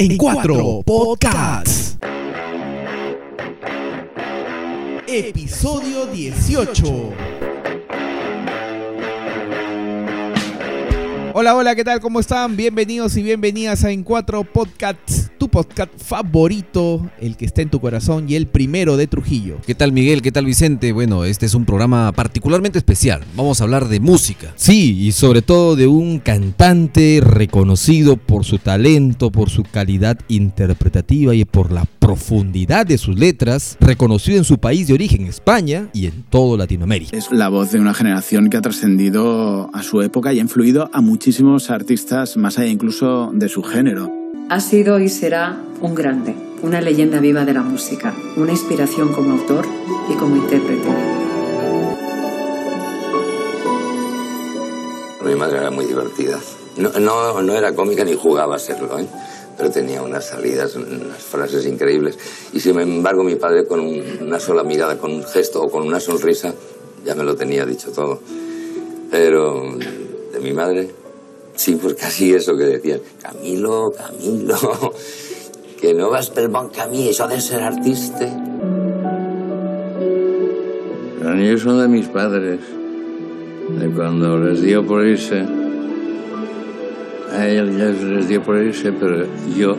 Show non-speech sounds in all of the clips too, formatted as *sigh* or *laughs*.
en cuatro podcasts. Episodio 18. Hola, hola, ¿qué tal? ¿Cómo están? Bienvenidos y bienvenidas a En Cuatro Podcasts, podcast favorito, el que está en tu corazón y el primero de Trujillo. ¿Qué tal Miguel? ¿Qué tal Vicente? Bueno, este es un programa particularmente especial. Vamos a hablar de música. Sí, y sobre todo de un cantante reconocido por su talento, por su calidad interpretativa y por la profundidad de sus letras, reconocido en su país de origen, España, y en todo Latinoamérica. Es la voz de una generación que ha trascendido a su época y ha influido a muchísimos artistas más allá incluso de su género. Ha sido y será un grande, una leyenda viva de la música, una inspiración como autor y como intérprete. Mi madre era muy divertida. No, no, era cómica ni jugaba a serlo, ¿eh? pero tenía unas salidas, unas frases increíbles. Y sin embargo, mi padre, con un- una sola mirada, con un gesto o con una sonrisa, ya me lo tenía dicho todo. Pero de mi madre, sí, pues casi eso que decían: Camilo, Camilo, *laughs* que no vas pel bon camí, eso de ser artista. Los niños son de mis padres, de cuando les dio por irse. A ellos les dio por irse, pero yo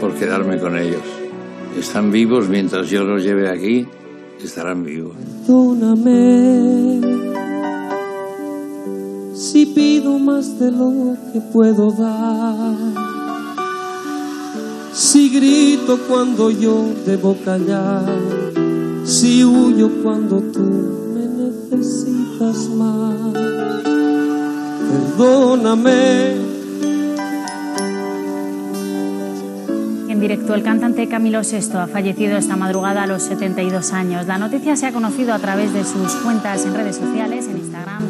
por quedarme con ellos. Están vivos mientras yo los lleve aquí, estarán vivos. Perdóname si pido más de lo que puedo dar. Si grito cuando yo debo callar. Si huyo cuando tú me necesitas más. Perdóname. En directo, el cantante Camilo VI ha fallecido esta madrugada a los 72 años. La noticia se ha conocido a través de sus cuentas en redes sociales, en Instagram.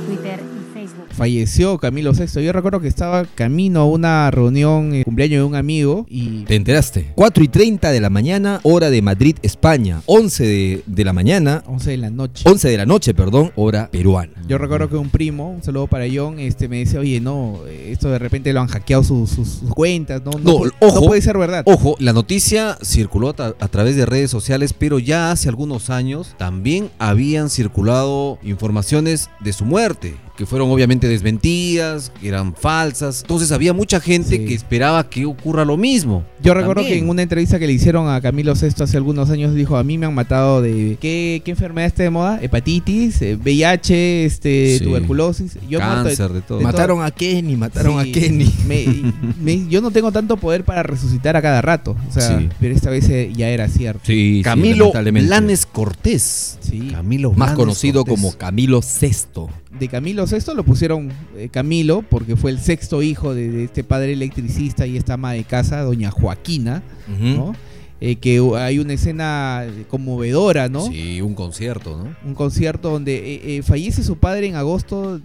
Falleció Camilo VI. Yo recuerdo que estaba camino a una reunión, eh, cumpleaños de un amigo y ¿Te enteraste? 4 y 30 de la mañana, hora de Madrid, España. 11 de, de la mañana, 11 de la noche. 11 de la noche, perdón, hora peruana. Yo recuerdo que un primo, un saludo para John, este, me decía, oye, no, esto de repente lo han hackeado sus, sus- sus cuentas, no, no, No, ojo. no puede ser verdad. Ojo, la noticia circuló a través de redes sociales, pero ya hace algunos años también habían circulado informaciones de su muerte, que fueron obviamente desmentidas, que eran falsas. Entonces había mucha gente Sí. que esperaba que ocurra lo mismo. Yo recuerdo También. que en una entrevista que le hicieron a Camilo VI hace algunos años dijo, a mí me han matado de... ¿Qué, qué enfermedad está de moda? Hepatitis, eh, VIH, este, Sí. tuberculosis. Yo de- Cáncer, de todo. de Mataron a Kenny, mataron Sí, a Kenny. me- *laughs* me- yo no tengo tanto poder para resucitar a cada rato. O sea, Sí. pero esta vez eh, ya era cierto. Camilo. Blanes Cortés. Sí. Camilo Más Blanes conocido Cortés. como Camilo VI. De Camilo VI lo pusieron eh, Camilo porque fue el sexto hijo de, de este padre electricista y esta ama de casa, doña Joaquina. ¿no? Eh, que uh, hay una escena conmovedora, ¿no? Sí, un concierto, ¿no? Un concierto donde eh, eh, fallece su padre en agosto,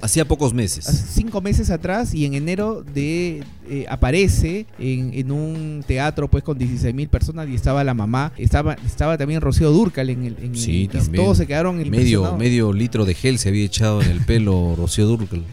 Hacía pocos meses. cinco meses atrás, y en enero de aparece en, en un teatro pues con 16 mil personas y estaba la mamá, estaba, estaba también Rocío Durcal en el... En Sí, también. Todos se quedaron Medio, impresionados. medio litro de gel se había echado en el pelo *laughs* Rocío Durcal.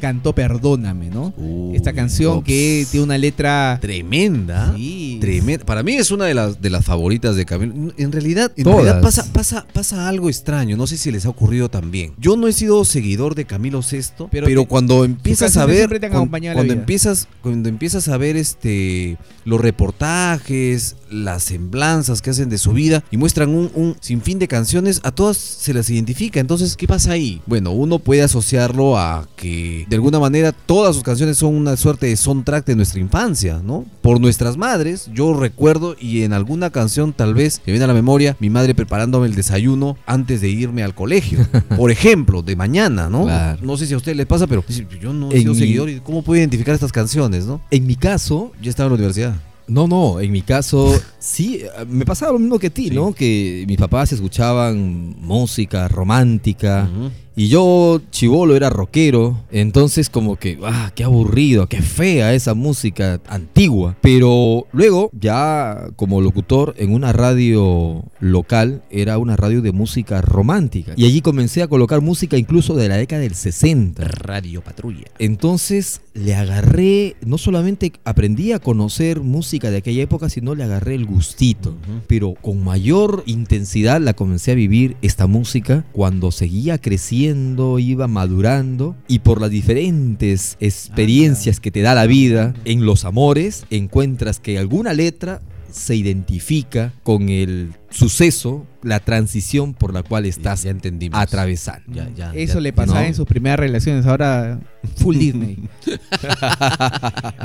Cantó Perdóname, ¿no? Uy, Esta canción que tiene una letra... Tremenda. Sí. Tremenda. Para mí es una de las, de las favoritas de Camilo. En realidad, en Todas. realidad pasa, pasa, pasa algo extraño. No sé si les ha ocurrido también. Yo no he sido seguidor de Camilo VI, Pero pero, te- cuando empiezas a ver, te cuando empiezas, cuando empiezas a ver este los reportajes, las semblanzas que hacen de su vida y muestran un, un sinfín de canciones, a todas se las identifica. Entonces, ¿qué pasa ahí? Bueno, uno puede asociarlo a que de alguna manera todas sus canciones son una suerte de soundtrack de nuestra infancia, ¿no? Por nuestras madres, yo recuerdo y en alguna canción tal vez me viene a la memoria mi madre preparándome el desayuno antes de irme al colegio. *laughs* Por ejemplo, de mañana, ¿no? Claro. No sé si a ustedes les pasa, pero yo no he sido mi- seguidor y cómo puedo identificar estas canciones, ¿no? En mi caso, Yo estaba en la universidad. No, no, en mi caso *laughs* sí, me pasaba lo mismo que ti, Sí. ¿no? Que mis papás escuchaban música romántica. Y yo, chivolo, era rockero. Entonces, como que, ah, qué aburrido, qué fea esa música antigua. Pero luego, ya como locutor en una radio local, era una radio de música romántica. Y allí comencé a colocar música incluso de la década del 60. Radio Patrulla. Entonces le agarré, no solamente aprendí a conocer música de aquella época, sino le agarré el gustito. Pero con mayor intensidad la comencé a vivir esta música cuando seguía creciendo, iba madurando y por las diferentes experiencias que te da la vida en los amores, encuentras que alguna letra se identifica con el suceso, la transición por la cual estás ya entendimos. atravesando. Ya, ya, Eso ya- le pasaba no. en sus primeras relaciones, ahora full *laughs* Disney.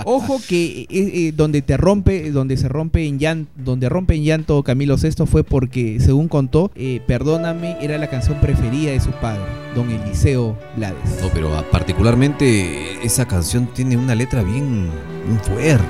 Ojo que eh, eh, donde te rompe, donde se rompe en llanto, donde rompe en llanto Camilo VI fue porque, según contó, eh, Perdóname era la canción preferida de su padre, don Eliseo Blades. No, pero ah, particularmente esa canción tiene una letra bien, bien fuerte,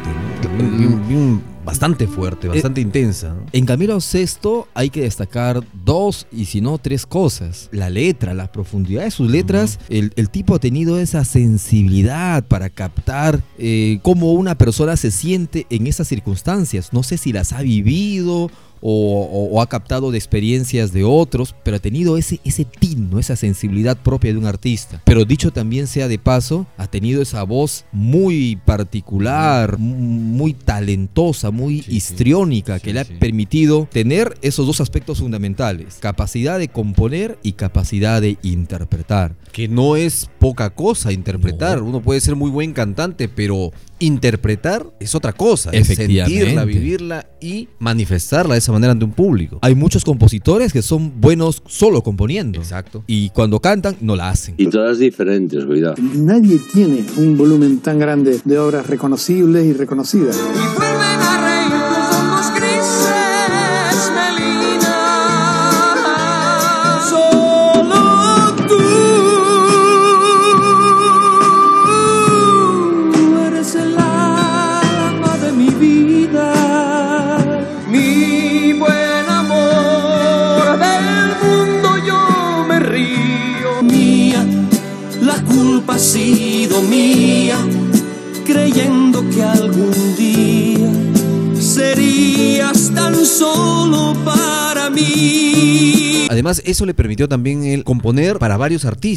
¿no? Bien- bien- bien- bastante fuerte, bastante intensa. ¿no? En Camilo VI hay que destacar dos y si no tres cosas. La letra, la profundidad de sus letras. el, el tipo ha tenido esa sensibilidad para captar eh, cómo una persona se siente en esas circunstancias. No sé si las ha vivido o, o- o ha captado de experiencias de otros, pero ha tenido ese, ese tino, esa sensibilidad propia de un artista. Pero dicho también sea de paso, ha tenido esa voz muy particular, muy talentosa, muy Sí, sí. histriónica, que Sí, le ha permitido tener esos dos aspectos fundamentales, capacidad de componer y capacidad de interpretar. Que no es poca cosa interpretar. No. Uno puede ser muy buen cantante, pero interpretar es otra cosa. Es sentirla, vivirla y manifestarla de esa manera ante un público. Hay muchos compositores que son buenos solo componiendo. Exacto. Y cuando cantan, no la hacen. Y todas diferentes, cuidado. Nadie tiene un volumen tan grande de obras reconocibles y reconocidas. Culpa ha sido mía creyendo que algún día serías tan solo para mí. Además, eso le permitió también él componer para varios artistas.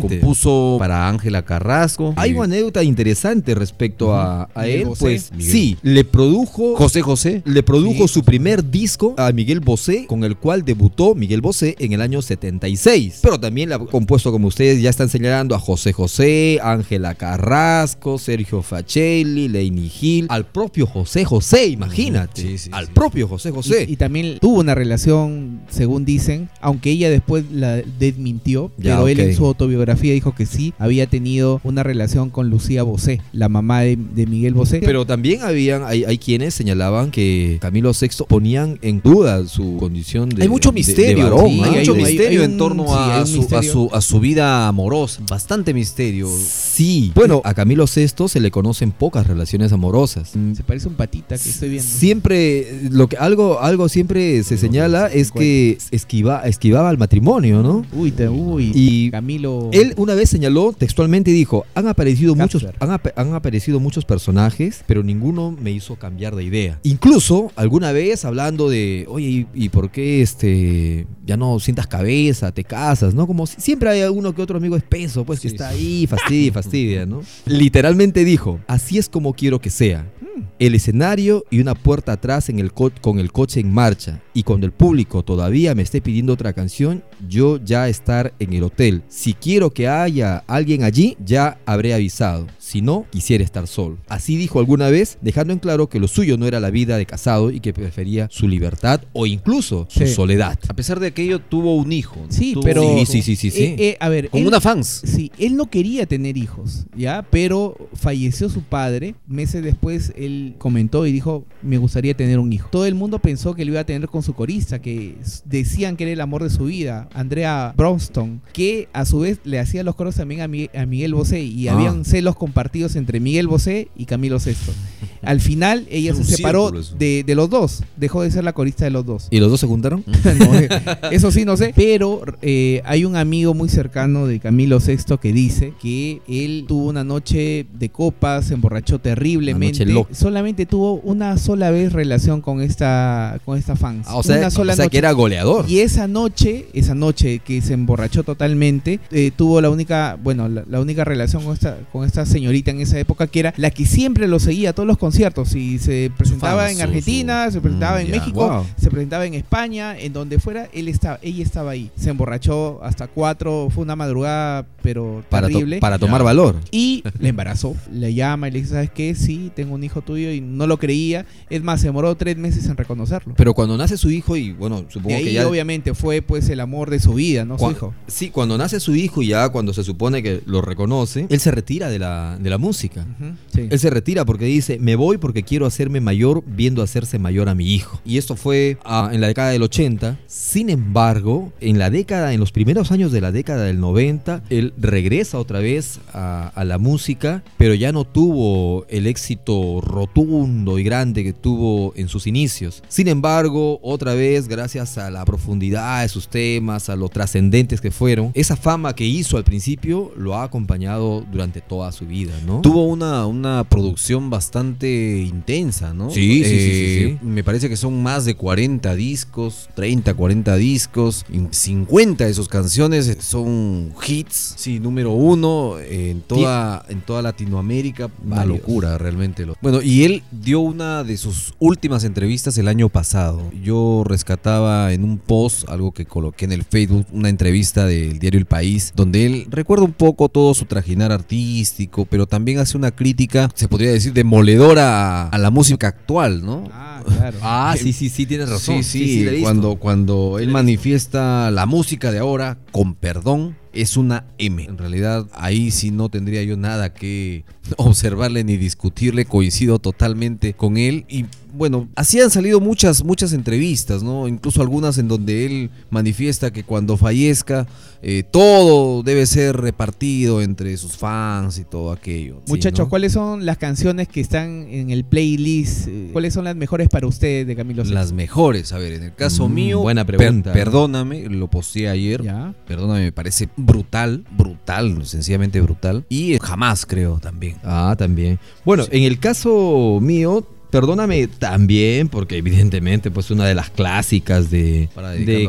Compuso para Ángela Carrasco. Hay una anécdota interesante respecto a, él, Bosé. pues Miguel. sí, le produjo José José. le produjo Sí. su primer disco a Miguel Bosé, con el cual debutó Miguel Bosé en el año 76. Pero también le ha compuesto, como ustedes ya están señalando, a José José, Ángela Carrasco, Sergio Facelli, Leini Gil, al propio José José, imagínate. Sí, sí, al sí. propio José José. Y, y también tuvo una relación, según dicen, aunque ella después la desmintió, Ya, pero él en su autobiografía dijo que sí, había tenido una relación con Lucía Bosé, la mamá de, de Miguel Bosé. Pero también habían, hay, hay quienes señalaban que Camilo VI ponían en duda su condición de. hay mucho de- de misterio, varón, sí, ¿ah? hay mucho hay- misterio hay en torno sí, a, su, a, su, a su vida amorosa. Bastante misterio. Sí. Bueno, a Camilo VI se le conocen pocas relaciones amorosas. Se parece un patita que estoy viendo. Siempre, lo que algo, algo siempre se señala es que esquiva, esquivaba al matrimonio, ¿no? Uy, te, uy. Y Camilo. Él una vez señaló textualmente y dijo, han aparecido muchos, han, ap- han aparecido muchos personajes, pero ninguno me hizo cambiar de idea. Incluso alguna vez hablando de, oye, ¿y, y por qué este ya no sientas cabeza, te casas, ¿no? Como si- siempre hay uno que otro amigo espeso, pues que Sí, está sí. ahí, fastidia, fastidia, ¿no? Literalmente dijo, así es como quiero que sea. El escenario y una puerta atrás en el co- con el coche en marcha. Y cuando el público todavía me esté pidiendo otra canción, yo ya estar en el hotel. Si quiero que haya alguien allí, ya habré avisado. Si no, quisiera estar solo. Así dijo alguna vez, dejando en claro que lo suyo no era la vida de casado y que prefería su libertad o incluso su Sí. soledad. A pesar de aquello, tuvo un hijo. ¿no? Sí, Tuvo pero. Sí, sí, sí, sí, sí. Eh, eh, a ver. Con él- una fans. Sí, él no quería tener hijos, ¿ya? Pero falleció su padre. Meses después él comentó y dijo, me gustaría tener un hijo. Todo el mundo pensó que lo iba a tener con su corista, que decían que era el amor de su vida, Andrea Bronston, que a su vez le hacía los coros también a, Mi- a Miguel Bosé y Ah. habían celos compartidos entre Miguel Bosé y Camilo Sesto. *laughs* Al final ella se separó de, de los dos, dejó de ser la corista de los dos. ¿Y los dos se juntaron? *laughs* No, *laughs* eso sí, no sé. Pero eh, hay un amigo muy cercano de Camilo VI que dice que él tuvo una noche de copas, se emborrachó terriblemente. Solamente tuvo una sola vez relación con esta, con esta fans. Ah, o sea, una sola o sea noche. que era goleador. Y esa noche, esa noche que se emborrachó totalmente, eh, tuvo la única, bueno, la, la única relación con esta, con esta señorita en esa época que era la que siempre lo seguía a todos los conciertos y se presentaba en Argentina, se presentaba Mm, en ya. México, Wow. se presentaba en España, en donde fuera, él estaba, ella estaba ahí. Se emborrachó hasta cuatro, fue una madrugada, pero Para, to- terrible. para tomar Ya. valor. Y le embarazó. Le llama y le dice, ¿sabes qué? Sí, tengo un hijo tuyo y no lo creía. Es más, se demoró tres meses en reconocerlo. Pero cuando nace su hijo, y bueno, De supongo ahí que ya. obviamente fue pues el amor de su vida, ¿no? Su Cua- hijo. Sí, cuando nace su hijo y ya cuando se supone que lo reconoce, él se retira de la, de la música. Sí. Él se retira porque dice, me voy porque quiero hacerme mayor viendo hacerse mayor a mi hijo. Y esto fue ah, en la década del 80. Sin embargo, en la década, en los primeros años de la década del 90, él regresa otra vez a, a la música, pero ya no tuvo el éxito rotundo y grande que tuvo en sus inicios. Sin embargo, otra vez, gracias a la profundidad de sus temas, a lo trascendentes que fueron, esa fama que hizo al principio lo ha acompañado durante toda su vida, ¿no? Tuvo una, una producción bastante intensa, ¿no? Eh, Sí, sí, sí, sí, sí. Me parece que son más de 40 discos, 30, 40 discos, y 50 de sus canciones son hits, sí, número uno en toda, en toda Latinoamérica. Una Varios. locura realmente. Bueno, y él dio una de sus últimas entrevistas el año pasado. Yo rescataba en un post, algo que coloqué en el Facebook, una entrevista del diario El País, donde él recuerda un poco todo su trajinar artístico, pero también hace una crítica, se podría decir, demoledora a, a la música actual, ¿no? Ah, claro. *laughs* Ah, sí, sí, sí, tienes razón. Sí, sí, cuando, cuando él manifiesta la música de ahora con perdón, es una M. En realidad, ahí sí no tendría yo nada que *laughs* observarle ni discutirle, coincido totalmente con él. Y bueno, así han salido muchas, muchas entrevistas, ¿no? Incluso algunas en donde él manifiesta que cuando fallezca, eh, todo debe ser repartido entre sus fans y todo aquello. Sí, Muchachos, ¿no? ¿cuáles son las canciones que están en el playlist? Eh, ¿Cuáles son las mejores para ustedes de Camilo Sesto? Las mejores, a ver, en el caso Mm, mío, buena per- pregunta. perdóname, lo posteé ayer. Ya. Perdóname, me parece brutal, brutal, sencillamente brutal. Y eh, jamás creo también. Ah, también. Bueno, en el caso mío, perdóname también, porque evidentemente pues una de las clásicas de,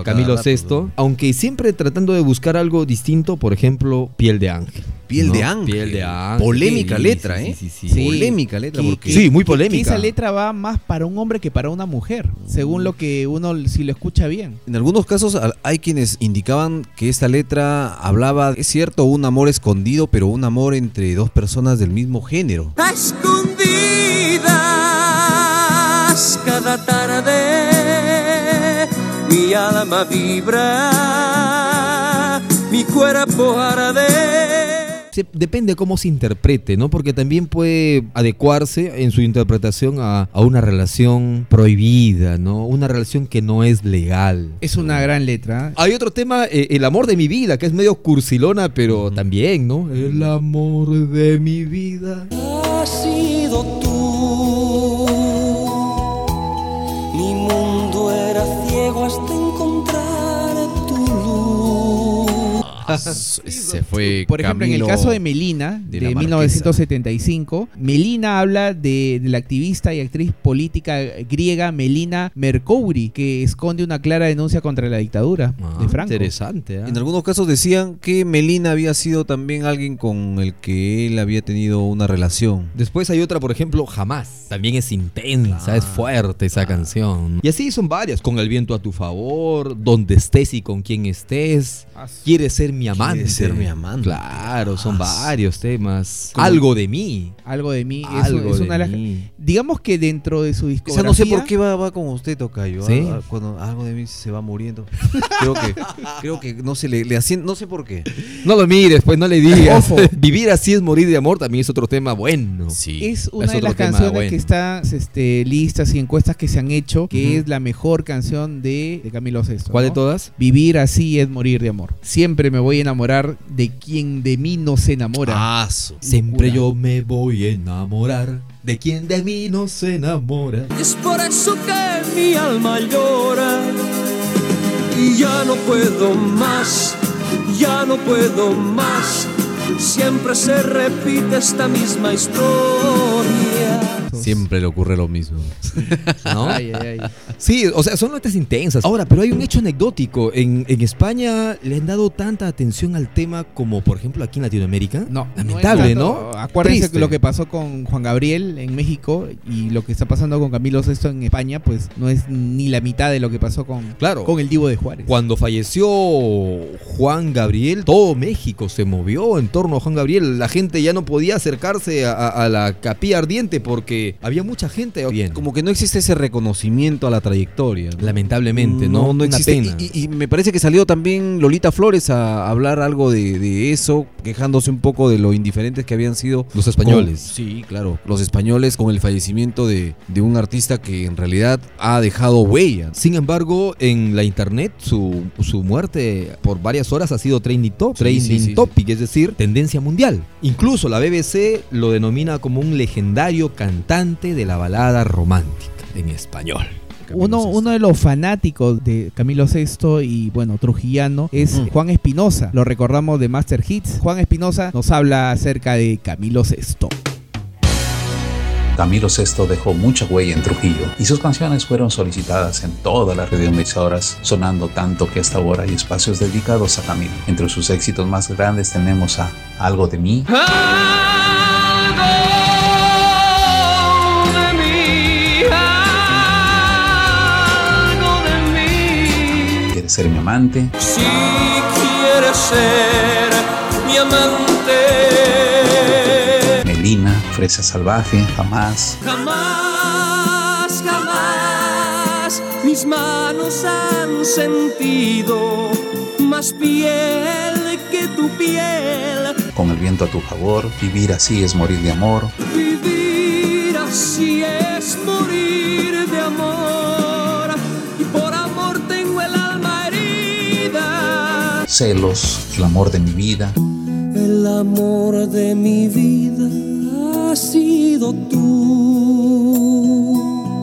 Camilo rato, VI, ¿no? aunque siempre tratando de buscar algo distinto, por ejemplo, Piel de Ángel. Piel ¿no? de ángel. Piel de ángel. Polémica Sí, letra, ¿eh? Sí, sí, Sí. Polémica letra, Que- porque que- Sí, muy que polémica. esa letra va más para un hombre que para una mujer, según lo que uno si lo escucha bien. en algunos casos hay quienes indicaban que esta letra hablaba, es cierto, un amor escondido, pero un amor entre dos personas del mismo género. A alma vibra, mi cuerpo arde. Depende cómo se interprete, ¿no? Porque también puede adecuarse en su interpretación a, a una relación prohibida, ¿no? Una relación que no es legal. Es una gran letra. Hay otro tema, eh, el amor de mi vida, que es medio cursilona, pero también, ¿no? El amor de mi vida. Se fue Por ejemplo, en el caso de Melina, de de, la Marquesa. 1975, Melina habla de, de la activista y actriz política griega Melina Mercouri, que esconde una clara denuncia contra la dictadura de Franco. Interesante, ¿ah? En algunos casos decían que Melina había sido también alguien con el que él había tenido una relación. Después hay otra, por ejemplo, Jamás. También es intensa, es fuerte esa canción. Y así son varias. Con el viento a tu favor, donde estés y con quién estés. Quieres ser mi amante. Quiere ser mi amante. Claro, son Ah, varios temas. Como- Algo de mí. Algo de mí. es- Algo es, de una de las- mí. Digamos que dentro de su O discografía. sea, no sé por qué va, va con usted, Tocayo. ¿Sí? Ah, Cuando algo de mí se va muriendo. Creo que, creo que no se le, le no sé por qué. No lo mires, pues no le digas. Ojo. *laughs* Vivir así es morir de amor también es otro tema bueno. Sí. Es una Es de las canciones bueno. que están este, listas y encuestas que se han hecho, que es la mejor canción de, de Camilo Sesto. ¿Cuál ¿no? de todas? Vivir así es morir de amor. Siempre me voy a enamorar de quien de mí no se enamora. Ah, Siempre yo me voy a enamorar de quien de mí no se enamora. Es por eso que mi alma llora y ya no puedo más, ya no puedo más. Siempre se repite esta misma historia. Siempre le ocurre lo mismo. *laughs* ¿No? Ay, ay, ay. Sí, o sea, son notas intensas. Ahora, pero hay un hecho anecdótico. En, en España le han dado tanta atención al tema como, por ejemplo, aquí en Latinoamérica. No, Lamentable, ¿no? tanto. Acuérdense Triste. que lo que pasó con Juan Gabriel en México y lo que está pasando con Camilo Sesto en España, pues no es ni la mitad de lo que pasó con, Claro. con el Divo de Juárez. Cuando falleció Juan Gabriel, todo México se movió en torno a Juan Gabriel. La gente ya no podía acercarse a, a- a la capilla ardiente porque había mucha gente. Bien, Como que no existe ese reconocimiento a la trayectoria. ¿no? lamentablemente, ¿no? No, no Una existe. pena. Y, y- y me parece que salió también Lolita Flores a hablar algo de, de eso, quejándose un poco de lo indiferentes que habían sido Los españoles. con- sí, claro. Los españoles con el fallecimiento de, de un artista que en realidad ha dejado huella. Sin embargo, en la internet su, su muerte por varias horas ha sido trending, top, Sí, trending sí, sí, topic, es decir, tendencia mundial. Incluso la BBC lo denomina como un legendario cantante de la balada romántica en español. Uno, uno de los fanáticos de Camilo Sesto y bueno, trujillano es. Juan Espinosa. Lo recordamos de Master Hits. Juan Espinosa nos habla acerca de Camilo Sesto. Camilo VI dejó mucha huella en Trujillo y sus canciones fueron solicitadas en todas las radioemisoras, sonando tanto que hasta ahora hay espacios dedicados a Camilo. Entre sus éxitos más grandes tenemos a Algo de mí, Algo ser mi amante, Si quieres ser mi amante, Melina, Fresa Salvaje, Jamás, jamás, jamás mis manos han sentido más piel que tu piel. Con el viento a tu favor, Vivir así es morir de amor, Vivir así Celos, El amor de mi vida, El amor de mi vida ha sido tú.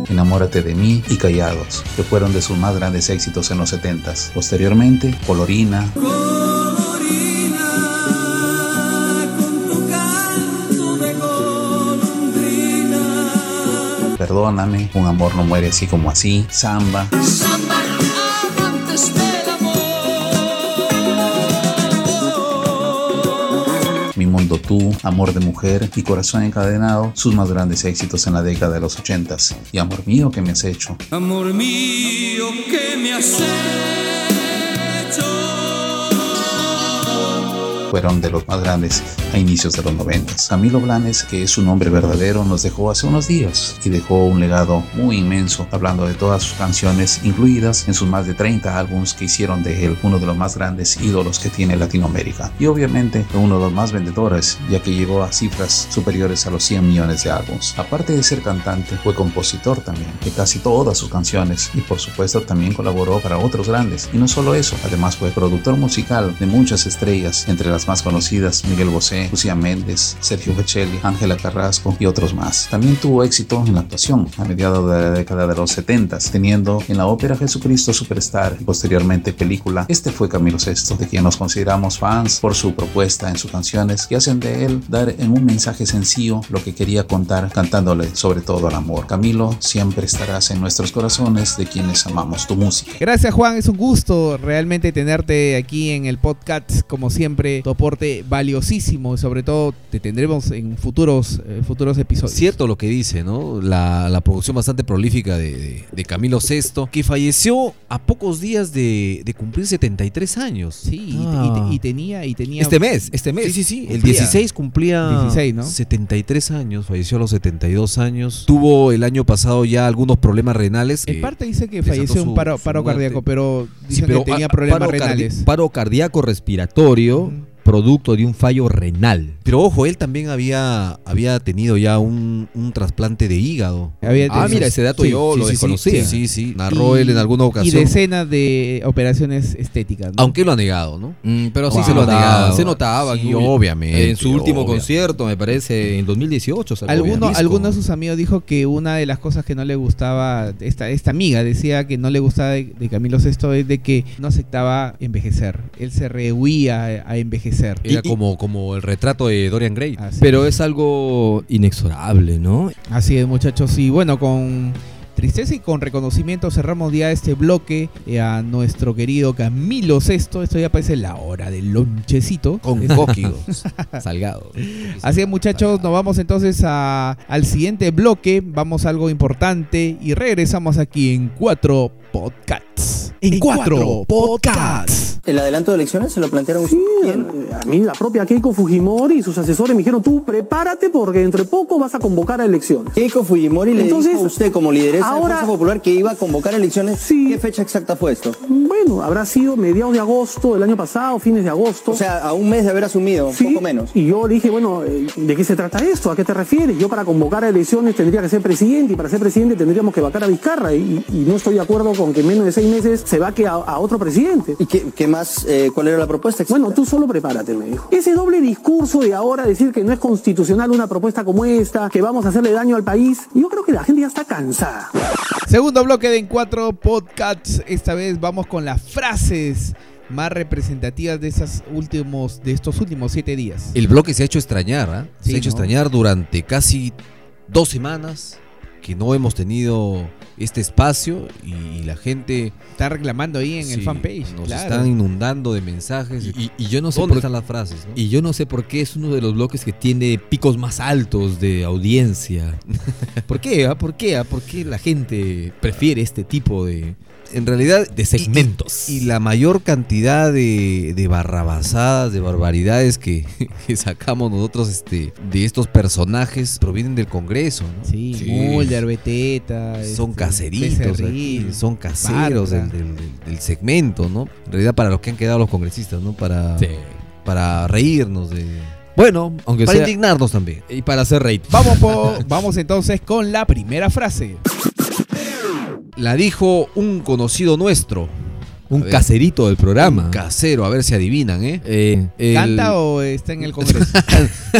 Enamórate de mí y Callados, que fueron de sus más grandes éxitos en los 70s. Posteriormente, Colorina, Colorina, con tu canto de golondrina. Perdóname, Un amor no muere así como así, Samba, Samba, tú, Amor de mujer y Corazón encadenado, sus más grandes éxitos en la década de los 80s. Y Amor mío que me has hecho. Amor mío, que me has hecho? Fueron de los más grandes a inicios de los 90. Camilo Blanes, que es su nombre verdadero, nos dejó hace unos días y dejó un legado muy inmenso hablando de todas sus canciones incluidas en sus más de 30 álbumes que hicieron de él uno de los más grandes ídolos que tiene Latinoamérica y obviamente uno de los más vendedores ya que llegó a cifras superiores a los 100 millones de álbumes. Aparte de ser cantante, fue compositor también de casi todas sus canciones y por supuesto también colaboró para otros grandes y no solo eso, además fue productor musical de muchas estrellas entre las más conocidas Miguel Bosé, Lucía Méndez, Sergio Bocelli, Ángela Carrasco y otros más. También tuvo éxito en la actuación a mediados de la década de los 70, teniendo en la ópera Jesucristo Superstar y posteriormente película. Este fue Camilo VI, de quien nos consideramos fans por su propuesta en sus canciones que hacen de él dar en un mensaje sencillo lo que quería contar cantándole sobre todo al amor. Camilo, siempre estarás en nuestros corazones de quienes amamos tu música. Gracias Juan, es un gusto realmente tenerte aquí en el podcast, como siempre, soporte valiosísimo. Sobre todo te tendremos en futuros, eh, futuros episodios. Cierto lo que dice, ¿no? La, la producción bastante prolífica de, de- de Camilo VI, que falleció a pocos días de, de cumplir 73 años. Sí, y, Ah. y- y tenía, y tenía Este mes, este mes. Sí, sí, sí. El Cumplía. 16 cumplía 16, ¿no? 73 años, falleció a los 72 años. Tuvo el año pasado ya algunos problemas renales. En parte dice que falleció un paro, paro cardíaco, pero Sí, dicen pero que tenía a- problemas paro renales. Paro cardíaco respiratorio, Ujú. Producto de un fallo renal. Pero ojo, él también había, había tenido ya un, un trasplante de hígado. Había Ah, mira, ese dato sí, yo lo sí, sí, desconocía. Sí, sí, sí. Narró Y- él en alguna Y ocasión. decenas de operaciones estéticas. ¿no? Aunque él lo ha negado, ¿no? Mm, pero sí Wow. se lo Negado. notaba, se notaba. Sí, obviamente, En su último obvia. concierto, me parece, en 2018. sacó Alguno, alguno de sus amigos dijo que una de las cosas que no le gustaba, esta, esta amiga decía que no le gustaba de, de Camilo VI es de que no aceptaba envejecer. Él se rehuía a, a envejecer. Era Y- y- como, como el retrato de Dorian Gray. Pero es algo inexorable, ¿no? así es, muchachos. Y bueno, con tristeza y con reconocimiento cerramos ya este bloque eh, a nuestro querido Camilo VI. Esto ya parece la hora del lonchecito. Con *laughs* cóquigos. Salgado. Así es, muchachos, nos vamos entonces a- al siguiente bloque. Vamos a algo importante y regresamos aquí en cuatro podcasts. En cuatro podcasts. ¿El adelanto de elecciones se lo plantearon Sí, a mí la propia Keiko Fujimori y sus asesores me dijeron, tú prepárate porque dentro de poco vas a convocar a elecciones. Keiko Fujimori le Entonces, dijo a usted como lideresa ahora- de Fuerza Popular que iba a convocar elecciones. Sí. ¿Qué fecha exacta fue esto? Bueno, habrá sido mediados de agosto del año pasado, fines de agosto. O sea, a un mes de haber asumido, un Sí, poco menos. Y yo le dije, bueno, eh, ¿de qué se trata esto? ¿A qué te refieres? Yo para convocar a elecciones tendría que ser presidente y para ser presidente tendríamos que vacar a Vizcarra y, y no estoy de acuerdo con que en menos de seis meses se vaque a, a otro presidente. ¿Y qué, qué más, eh, cuál era la propuesta exacta? Bueno, tú solo prepárate, me dijo. Ese doble discurso de ahora decir que no es constitucional una propuesta como esta, que vamos a hacerle daño al país, yo creo que la gente ya está cansada. Segundo bloque de En Cuatro Podcasts. Esta vez vamos con las frases más representativas de, esas últimos, de estos últimos siete días. El bloque se ha hecho extrañar, ¿ah? Se Sí, ha hecho ¿no? extrañar durante casi dos semanas que no hemos tenido este espacio y la gente Está reclamando ahí en el fanpage. nos claro. están inundando de mensajes. Y, y yo no sé ¿Dónde por están las frases? no? Y yo no sé por qué es uno de los bloques que tiene picos más altos de audiencia. *laughs* ¿Por qué? ah? ¿Por qué? ah? ¿Por qué la gente prefiere este tipo de, en realidad de segmentos? Y la mayor cantidad de, de barrabasadas, de barbaridades que, *laughs* que sacamos nosotros este, de estos personajes provienen del Congreso. ¿no? Sí, Sí. Mulder, Beteta. Son este, caseritos, Becerril, aquí, son caseros del, del- del- del segmento, ¿no? En realidad para los que han quedado los congresistas, ¿no? Para, Sí. para reírnos, de, Bueno, aunque para sea... indignarnos también. Y para hacer rating. Vamos, po- vamos entonces con la primera frase. La dijo un conocido nuestro, Un ver. caserito del programa. un casero, a ver si adivinan, ¿eh? Eh, el- ¿Canta o está en el Congreso?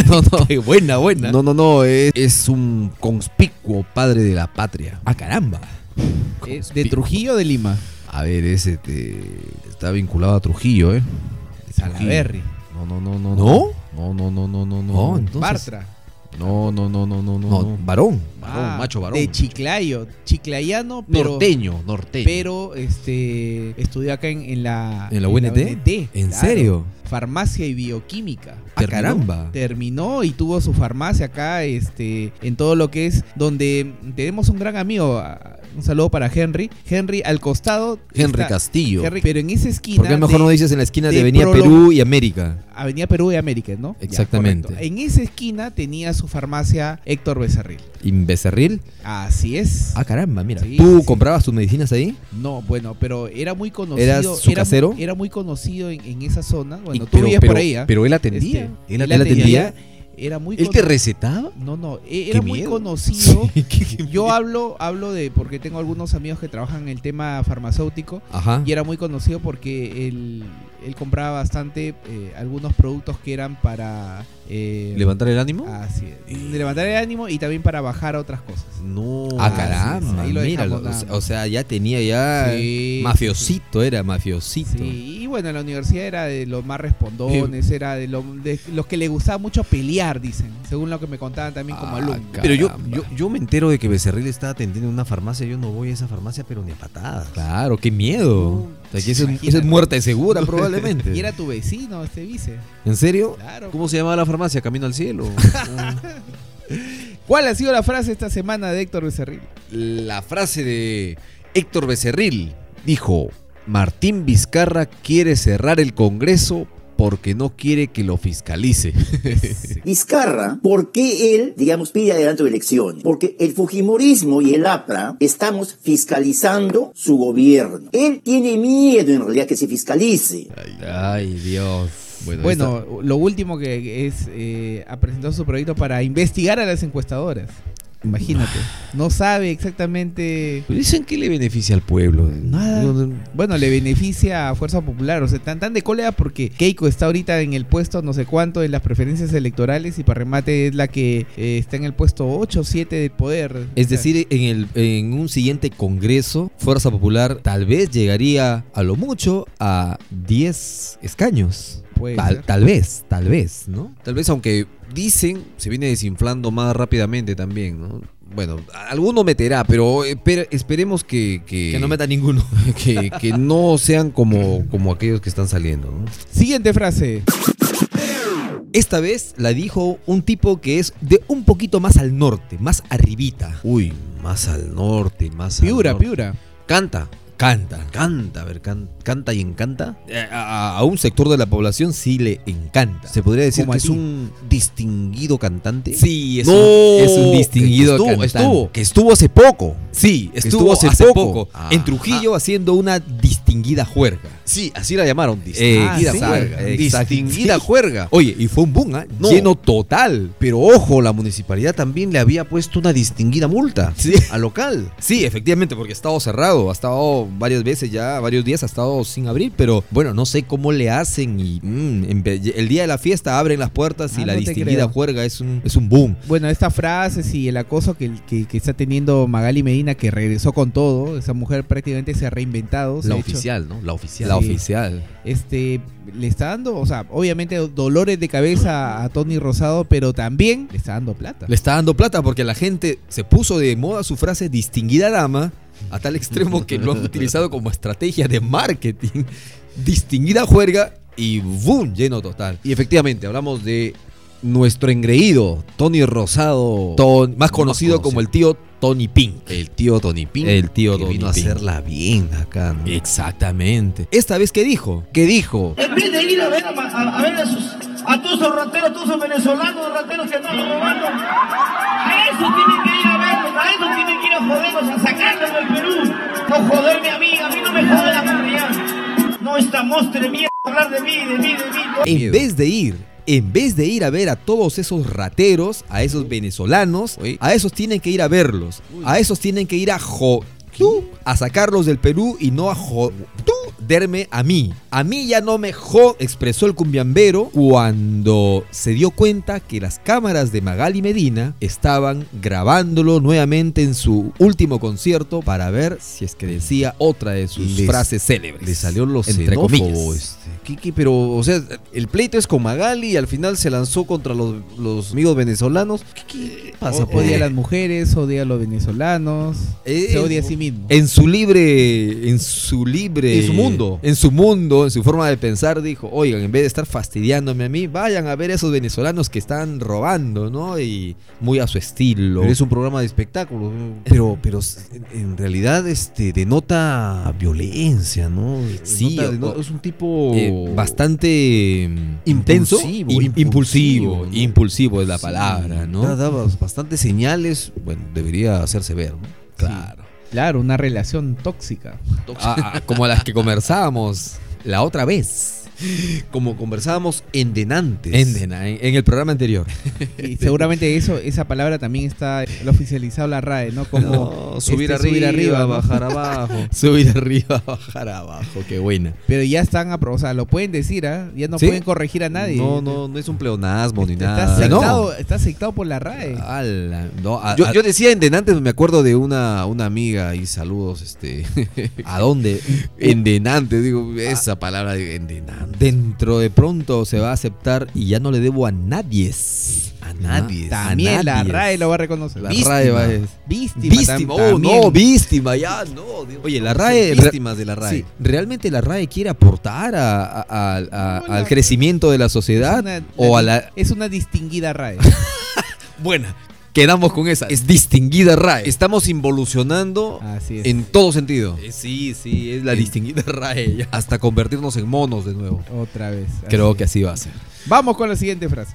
no, no. Buena, buena. No, no, no, es, es un conspicuo padre de la patria. Ah, caramba. ¿Es ¿De Trujillo o de Lima? A ver, ese te- está vinculado a Trujillo, ¿eh? Salaberry. No, no, no, no. ¿No? No, no, no, no, no, no. No, entonces- Bartra. No, no, no, no, no, no. No, no. varón. Varón, Ah, macho varón. De Chiclayo. Chiclayano, pero. norteño, norteño. Pero este estudió acá en, en la. ¿En la UNT? ¿En serio? Farmacia y bioquímica. Ah, caramba. Terminó y tuvo su farmacia acá, este, en todo lo que es, donde tenemos un gran amigo. ah, Un saludo para Henry. Henry al costado. Henry está- Castillo. Henry, pero en esa esquina. ¿Por qué mejor de- no dices en la esquina de, de Avenida Perú y América? Avenida Perú y América, ¿no? Exactamente. en esa esquina tenía su farmacia Héctor Becerril. ¿Inbecerril? Así es. Ah, caramba, mira. Sí, ¿Tú comprabas tus medicinas ahí? No, bueno, pero era muy conocido. ¿Eras su era, casero? Era muy conocido en, en esa zona. Bueno, Y- tú pero- vivías por ahí, ¿ah? pero él atendía. Este, Él él atendía. atendía. Era muy ¿Él te recetaba? No, no, e- era muy miedo. conocido. *laughs* Qué- qué Yo hablo, hablo de porque tengo algunos amigos que trabajan en el tema farmacéutico Ajá. y era muy conocido porque él, él compraba bastante eh, algunos productos que eran para eh, ¿Levantar el ánimo? así es, de levantar el ánimo y también para bajar otras cosas. No. Ah, caramba. Mira, o sea- ya tenía ya Sí, mafiosito, era mafiosito. Sí, y bueno, en la universidad era de los más respondones, era de, lo- de los que le gustaba mucho pelear, dicen, según lo que me contaban también como alumno. Pero yo, yo, yo me entero de que Becerril está atendiendo en una farmacia. Yo no voy a esa farmacia, pero ni a patadas. Claro, qué miedo. Sea, que esa es- Imagínate. esa es muerte segura, *laughs* probablemente. Y era tu vecino, este vice. ¿En serio? Claro. ¿Cómo se llamaba la farmacia? Camino al cielo. *laughs* ¿Cuál ha sido la frase esta semana de Héctor Becerril? la frase de Héctor Becerril dijo: Martín Vizcarra quiere cerrar el Congreso porque no quiere que lo fiscalice. *laughs* Vizcarra, ¿por qué él, digamos, pide adelanto de elecciones? Porque el Fujimorismo y el APRA estamos fiscalizando su gobierno. Él tiene miedo en realidad que se fiscalice. Ay, Dios. Bueno, lo último que es, eh, ha presentado su proyecto para investigar a las encuestadoras. Imagínate, no sabe exactamente. Pero dicen que le beneficia al pueblo. Nada. No, no. Bueno, le beneficia a Fuerza Popular. O sea, tan, tan de cólera porque Keiko está ahorita en el puesto no sé cuánto en las preferencias electorales y para remate es la que eh, está en el puesto 8 o 7 del poder. Es decir, en, el, en un siguiente congreso, Fuerza Popular tal vez llegaría a lo mucho a 10 escaños. Puede Tal, ser. tal vez, tal vez, ¿no? Tal vez, aunque dicen, se viene desinflando más rápidamente también, ¿no? Bueno, alguno meterá, pero esper- esperemos que, que. Que no meta ninguno. *laughs* Que, que no sean como, como aquellos que están saliendo, ¿no? Siguiente frase. Esta vez la dijo un tipo que es de un poquito más al norte, más arribita. Uy, más al norte, más Piura, al norte. Piura. Canta. Canta. Canta, a ver, can- canta y encanta. Eh, A, a un sector de la población sí le encanta. Se podría decir que es un distinguido cantante. Sí, es, No, un, es un distinguido que estuvo, cantante. estuvo, que estuvo hace poco. Sí, estuvo, estuvo hace hace, poco. poco, en Trujillo haciendo una distinguida juerga. Sí, así la llamaron, Eh, distinguida sí, juerga. Distinguida Sí. juerga. Oye, y fue un boom, ¿ah? No. lleno total. Pero ojo, la municipalidad también le había puesto una distinguida multa Sí. al local. Sí, efectivamente, porque ha estado cerrado, ha estado varias veces ya, varios días ha estado sin abrir, pero bueno, no sé cómo le hacen y mm, en vez- el día de la fiesta abren las puertas y Ah, la distinguida creo. juerga es un, es un boom. Bueno, estas frases y el acoso que, que, que está teniendo Magali Medina, que regresó con todo, esa mujer prácticamente se ha reinventado. se La ha hecho- oficial, ¿no? La oficial. La Sí. oficial. este le está dando, o sea, obviamente dolores de cabeza a Tony Rosado, pero también le está dando plata. Le está dando plata porque la gente se puso de moda su frase distinguida dama a tal extremo que lo han *laughs* utilizado como estrategia de marketing. Distinguida juerga y boom, lleno total. Y efectivamente, hablamos de nuestro engreído, Tony Rosado. Ton- más conocido como el tío Tony Pink. El tío Tony Pink. El tío que Tony vino a Pink. hacerla bien acá, ¿no? Exactamente. Esta vez, ¿qué dijo? ¿Qué dijo? En vez de ir a ver a, a- a ver a, sus, a todos esos rateros, a todos esos venezolanos, rateros que andan robando, a eso tienen que ir a verlos, a eso tienen que ir a joderlos, a sacarlos del Perú. No joderme a mí, a mí no me jode la ya. No esta monstruo de mierda hablar de mí, de mí, de mí. En vez de ir, en vez de ir a ver a todos esos rateros, a esos venezolanos, a esos tienen que ir a verlos. A esos tienen que ir a jo tú, a sacarlos del Perú y no a joderme a mí. A mí ya no me jo, expresó el cumbiambero cuando se dio cuenta que las cámaras de Magali Medina estaban grabándolo nuevamente en su último concierto para ver si es que decía otra de sus Les- frases célebres. Le salió lo entre comillas. este. ¿Qué- qué? pero, o sea, el pleito es con Magali y al final se lanzó contra los, los amigos venezolanos. ¿Qué, qué pasa? Odia a ahí? las mujeres, odia a los venezolanos, Eh, se odia a sí mismo. En su libre, en su libre, En su mundo. en su mundo, en su forma de pensar, dijo, oigan, en vez de estar fastidiándome a mí, vayan a ver a esos venezolanos que están robando, ¿no? Y muy a su estilo. Pero es un programa de espectáculo. Pero, pero en, realidad este denota violencia, ¿no? Sí, Denota- o- denota- es un tipo Eh, bastante mm, intenso, Impulsivo, im- impulsivo, impulsivo, impulsivo, ¿no? es la Sí, palabra, ¿no? da- daba bastantes señales. Bueno, debería hacerse ver, ¿no? Claro. Claro, una relación tóxica. Ah, ah, como las que conversábamos la otra vez. *laughs* Como conversábamos en Denantes. En, en el programa anterior. *laughs* Y seguramente eso, esa palabra también está lo oficializado la RAE, ¿no? Como No, subir, este, arriba, ¿no? bajar *laughs* abajo. Subir arriba, bajar abajo, qué buena. Pero ya están aprobados, o sea, lo pueden decir, ¿ah? Ya no ¿Sí? pueden corregir a nadie. No, no, no es un pleonasmo ni Está nada. aceptado, está aceptado por la RAE. Ala, no, a, Yo, a- yo decía en Denantes, me acuerdo de una, una amiga y saludos, este. ¿a dónde? en Denantes, digo, esa palabra de en Denantes. Dentro de pronto se va a aceptar y ya no le debo a nadie. A nadie. También a la. RAE lo va a reconocer. La RAE va a Víctima. Víctima, oh, no, víctima, ya, no. Dios. Oye, la RAE. Víctimas de la RAE. Sí, ¿Realmente la RAE quiere aportar a- a- a- a- al crecimiento de la sociedad? Es una- o a la. Es una distinguida RAE. *laughs* Buena, quedamos con esa. Es distinguida RAE. Estamos involucionando Así es. en todo sentido. Eh, Sí, sí, es la En- distinguida RAE. ya. Hasta convertirnos en monos de nuevo. Otra vez. Creo que así va a ser. Vamos con la siguiente frase.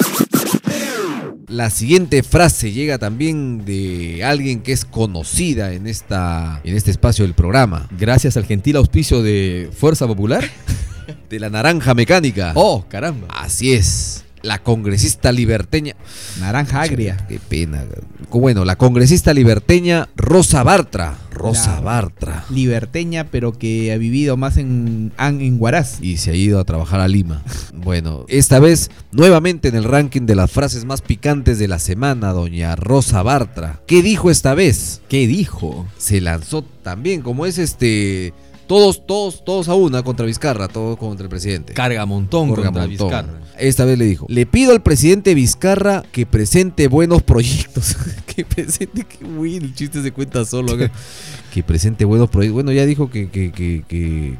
La siguiente frase llega también de alguien que es conocida en, esta, en este espacio del programa. Gracias al gentil auspicio de Fuerza Popular. *laughs* De la naranja mecánica. Oh, caramba. Así es. La congresista liberteña. Naranja agria. Qué pena. Bueno, la congresista liberteña Rosa Bartra. Rosa La- Bartra. Liberteña, pero que ha vivido más en, en, en Huaraz. Y se ha ido a trabajar a Lima. *laughs* Bueno, esta vez nuevamente en el ranking de las frases más picantes de la semana, doña Rosa Bartra. ¿Qué dijo esta vez? ¿Qué dijo? Se lanzó también, como es este. Todos, todos, todos a una contra Vizcarra, todos contra el presidente. Carga montón Carga contra montón. Vizcarra. Esta vez le dijo, le pido al presidente Vizcarra que presente buenos proyectos. *laughs* que presente, que uy, el chiste se cuenta solo acá. *laughs* que presente buenos proyectos. Bueno, ya dijo que, que, que, que,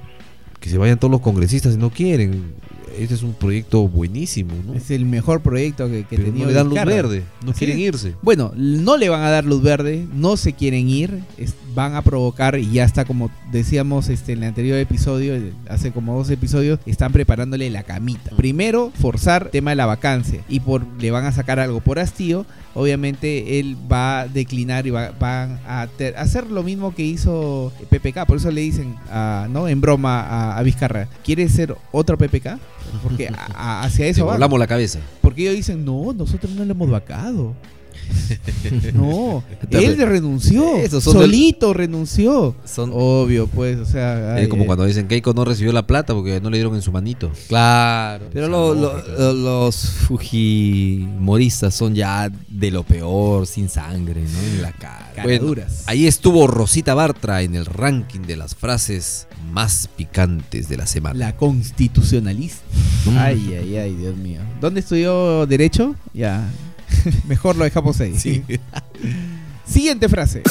que se vayan todos los congresistas si no quieren. Este es un proyecto buenísimo, ¿no? Es el mejor proyecto que, que Pero tenía no le dan luz verde, no Sí. quieren irse. Bueno, no le van a dar luz verde, no se quieren ir, es- van a provocar y ya está como decíamos este en el anterior episodio, el- hace como dos episodios, están preparándole la camita. Primero, forzar tema de la vacancia y por le van a sacar algo por hastío, obviamente él va a declinar y va, van a ter- hacer lo mismo que hizo PPK, por eso le dicen a- no en broma a, a Vizcarra, ¿quieres ser otro PPK? Porque a- hacia *laughs* Te eso va. volamos la cabeza. Porque ellos dicen, no, nosotros no le hemos vacado. *laughs* No, él re- renunció. Esos son del- solito renunció. Son- Obvio, pues, o sea. Es como ay. cuando dicen Keiko no recibió la plata porque no le dieron en su manito. Claro. Pero lo- lo- lo- los fujimoristas son ya de lo peor, sin sangre, ¿no? En la cara. Bueno, ahí estuvo Rosita Bartra en el ranking de las frases más picantes de la semana. La constitucionalista. Mm. Ay, ay, ay, Dios mío. ¿Dónde estudió Derecho? Ya. *laughs* Mejor lo dejamos ahí. *laughs* Siguiente frase.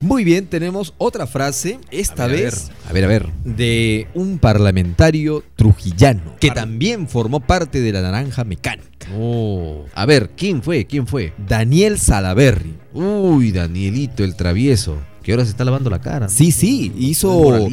Muy bien, tenemos otra frase, esta A ver, a vez A ver, a ver. de un parlamentario trujillano, que también formó parte de la Naranja Mecánica. Oh. A ver, ¿quién fue? ¿Quién fue? Daniel Salaberry. Uy, Danielito el travieso. Que ahora se está lavando la cara. ¿no? Sí, sí, hizo...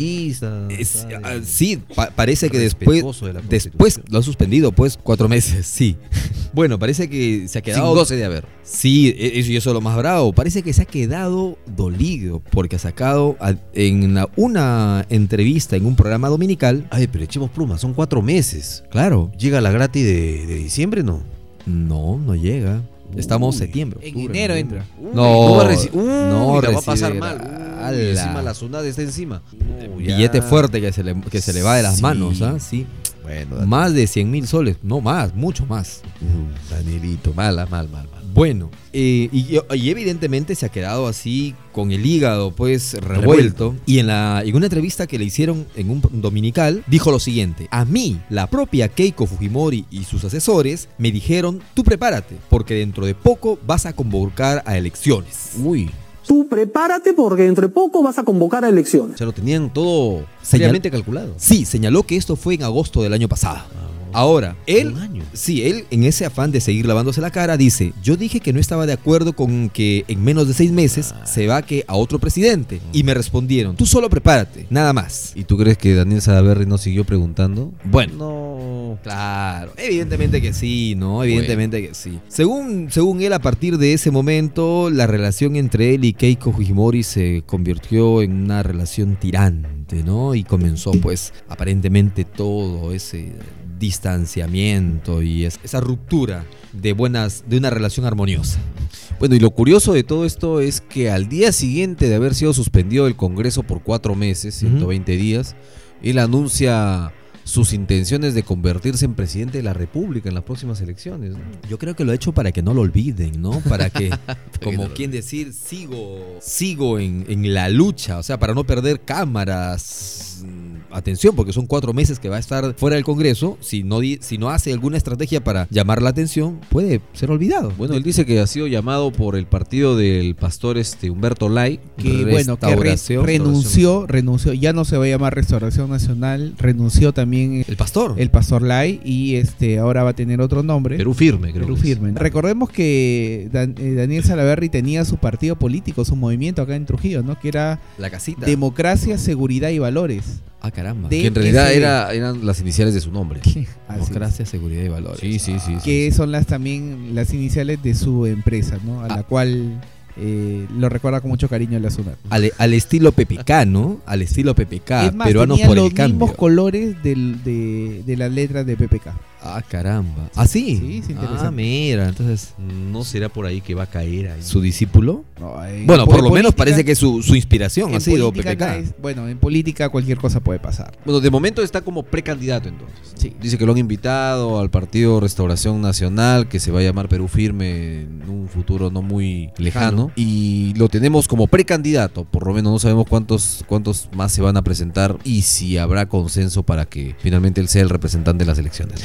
Es- ah, sí, pa- parece que después, de después lo han suspendido, pues cuatro meses, sí. *laughs* Bueno, parece que se ha Sin quedado... goce de haber. Sí, e- eso y eso es lo más bravo. Parece que se ha quedado dolido porque ha sacado a- en la- una entrevista en un programa dominical. Ay, pero echemos plumas, son cuatro meses. Claro. ¿Llega la gratis de, de diciembre, no? No, no llega. Estamos Uy, septiembre. En octubre, enero entra. Uy, No, a reci- Uy, no la va a pasar mal. Uy, encima la sunada está encima. No. Billete fuerte que se le, que se le va de las Sí. manos, ¿ah? Sí. Bueno, Más de 100 mil soles. No más, mucho más. Uh, Danielito, mala, mal, mal, mal. Bueno, eh, y, y evidentemente se ha quedado así con el hígado pues revuelto. Revuelto. Y en, la, en una entrevista que le hicieron en un dominical, dijo lo siguiente. A mí, la propia Keiko Fujimori y sus asesores me dijeron, tú prepárate, porque dentro de poco vas a convocar a elecciones. Uy, Tú prepárate porque dentro de poco vas a convocar a elecciones. se lo tenían todo Señal- seriamente calculado. Sí, señaló que esto fue en agosto del año pasado. Ahora, él, sí, él en ese afán de seguir lavándose la cara dice, yo dije que no estaba de acuerdo con que en menos de seis meses se vaque a otro presidente. Y me respondieron, tú solo prepárate, nada más. ¿Y tú crees que Daniel Salaverry no siguió preguntando? Bueno. No. no. Claro, evidentemente que sí, ¿no? Evidentemente que sí. Según, según él, a partir de ese momento, la relación entre él y Keiko Fujimori se convirtió en una relación tirante, ¿no? Y comenzó, pues, aparentemente todo ese distanciamiento y es- esa ruptura de buenas de una relación armoniosa. Bueno, y lo curioso de todo esto es que al día siguiente de haber sido suspendido el Congreso por cuatro meses, 120 días, él anuncia sus intenciones de convertirse en presidente de la República en las próximas elecciones. ¿no? Yo creo que lo ha hecho para que no lo olviden, ¿no? Para que, *laughs* como quien decir, sigo, sigo en, en la lucha, o sea, para no perder cámaras. Atención, porque son cuatro meses que va a estar fuera del Congreso. Si no, di- si no hace alguna estrategia para llamar la atención, puede ser olvidado. Bueno, él dice que ha sido llamado por el partido del pastor este Humberto Lai. que bueno, que re- renunció, renunció, ya no se va a llamar Restauración Nacional, renunció también el pastor, el pastor Lai y este ahora va a tener otro nombre. Perú firme, creo Perú que es. firme. Recordemos que Dan- eh, Daniel Salaverry tenía su partido político, su movimiento acá en Trujillo, ¿no? Que era La casita. Democracia, Seguridad y Valores. Ah, caramba. Que en realidad era, eran las iniciales de su nombre. *laughs* Democracia, seguridad y valores. Sí, sí, sí. sí. que son las también las iniciales de su empresa, ¿no? A la cual eh, lo recuerda con mucho cariño la SUNAT. Al, al estilo PPK, ¿no? Al estilo PPK, es más, peruanos por los el cambio. mismos colores del- de, de las letras de PPK. Ah, caramba. ¿Ah, sí? Sí, es interesante. Ah, mira, entonces... No será por ahí que va a caer ahí. ¿Su discípulo? en bueno, por lo política- menos parece que su, su inspiración ha sido PPK. es- bueno, en política cualquier cosa puede pasar. Bueno, de momento está como precandidato entonces. Sí. Dice que lo han invitado al partido Restauración Nacional, que se va a llamar Perú Firme en un futuro no muy lejano. Y lo tenemos como precandidato, por lo menos no sabemos cuántos, cuántos más se van a presentar y si habrá consenso para que finalmente él sea el representante de las elecciones.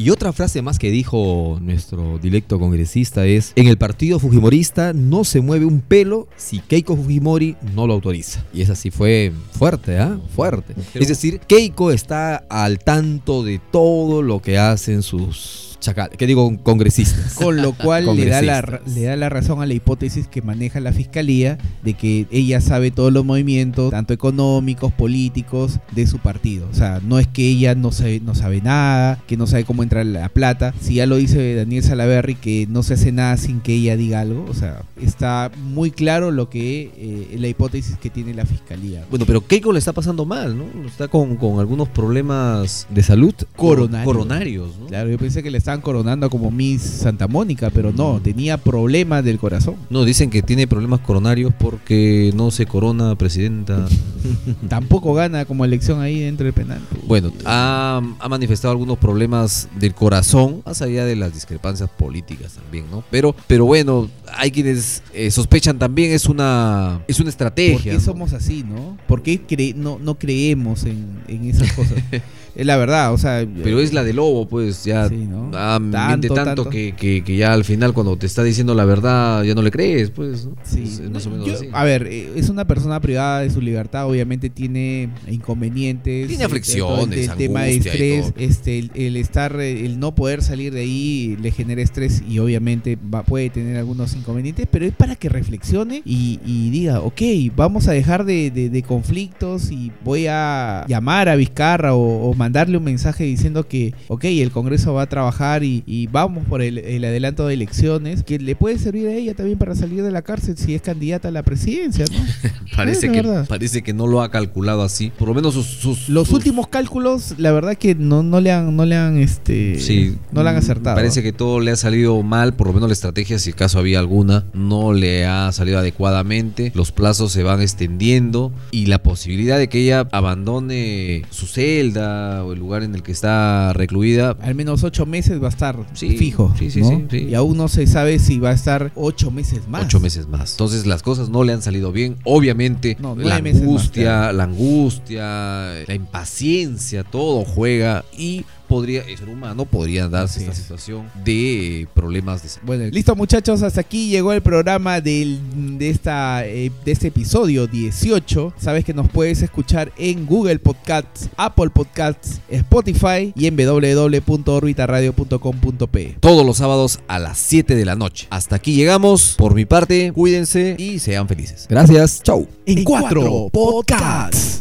Y otra frase más que dijo nuestro directo congresista es, en el partido Fujimorista no se mueve un pelo si Keiko Fujimori no lo autoriza. Y esa sí fue fuerte, ¿ah? Fuerte. Es decir, Keiko está al tanto de todo lo que hacen sus chacales, que digo congresistas. Con lo cual le da, la, le da la razón a la hipótesis que maneja la fiscalía de que ella sabe todos los movimientos, tanto económicos, políticos, de su partido. O sea, no es que ella no sabe, no sabe nada, que no sabe cómo entrar la plata. Si ya lo dice Daniel Salaverry, que no se hace nada sin que ella diga algo. O sea, está muy claro lo que eh, la hipótesis que tiene la fiscalía. Bueno, pero Keiko le está pasando mal, ¿no? Está con, con algunos problemas de salud Coronarios. coronarios, ¿no? Claro, yo pensé que le estaban coronando como Miss Santa Mónica, pero no, tenía problemas del corazón. No, dicen que tiene problemas coronarios porque no se corona presidenta. *laughs* Tampoco gana como elección ahí dentro del penal. Bueno, ha, ha manifestado algunos problemas del corazón, más allá de las discrepancias políticas también, ¿no? Pero, pero bueno, hay quienes eh, sospechan también es una es una ¿Por estrategia. qué ¿no? somos así, no? ¿Por qué cre- no, no creemos en, en esas cosas? *laughs* es la verdad, o sea... Pero es la de lobo, pues ya Sí, ¿no? ah, miente Tanto, tanto, tanto. Que, que- que ya al final cuando te está diciendo la verdad ya no le crees, pues. ¿no? Sí. Es, es más o menos Yo- así. a ver, eh, es una persona privada de su libertad, obviamente tiene inconvenientes. Tiene eh, aflicciones, El tema de estrés, este, el, el estar, eh, el no poder salir de ahí le genera estrés y obviamente va, puede tener algunos inconvenientes, pero es para que reflexione y, y diga, ok, vamos a dejar de, de- de conflictos y voy a llamar a Vizcarra o, o mandarle un mensaje diciendo que, ok, el Congreso va a trabajar y, y vamos por el, el adelanto de elecciones, que le puede servir a ella también para salir de la cárcel si es candidata a la presidencia, ¿no? *laughs* parece, que, verdad. parece que no lo ha calculado así. Por lo menos sus. sus- Los sus- últimos cálculos, la verdad que no, no le han, no le han, este, Sí, no le han acertado. Parece que todo le ha salido mal, por lo menos la estrategia, si acaso había alguna, no le ha salido adecuadamente. Los plazos se van extendiendo y la posibilidad de que ella abandone su celda o el lugar en el que está recluida. Al menos ocho meses va a estar Sí, fijo. sí, sí, ¿no? sí. Y aún no se sabe si va a estar ocho meses más. Ocho meses más. Entonces las cosas no le han salido bien. Obviamente, No, la más, angustia, claro. la angustia, la impaciencia, todo juega y podría, el ser humano podría darse esta situación de problemas de salud. Bueno, listo muchachos, hasta aquí llegó el programa del, de, esta, eh, de este episodio 18. Sabes que nos puedes escuchar en Google Podcasts, Apple Podcasts, Spotify y en www.orbitaradio.com.pe. Todos los sábados a las 7 de la noche. Hasta aquí llegamos. Por mi parte, cuídense y sean felices. Gracias, chau. En cuatro podcasts.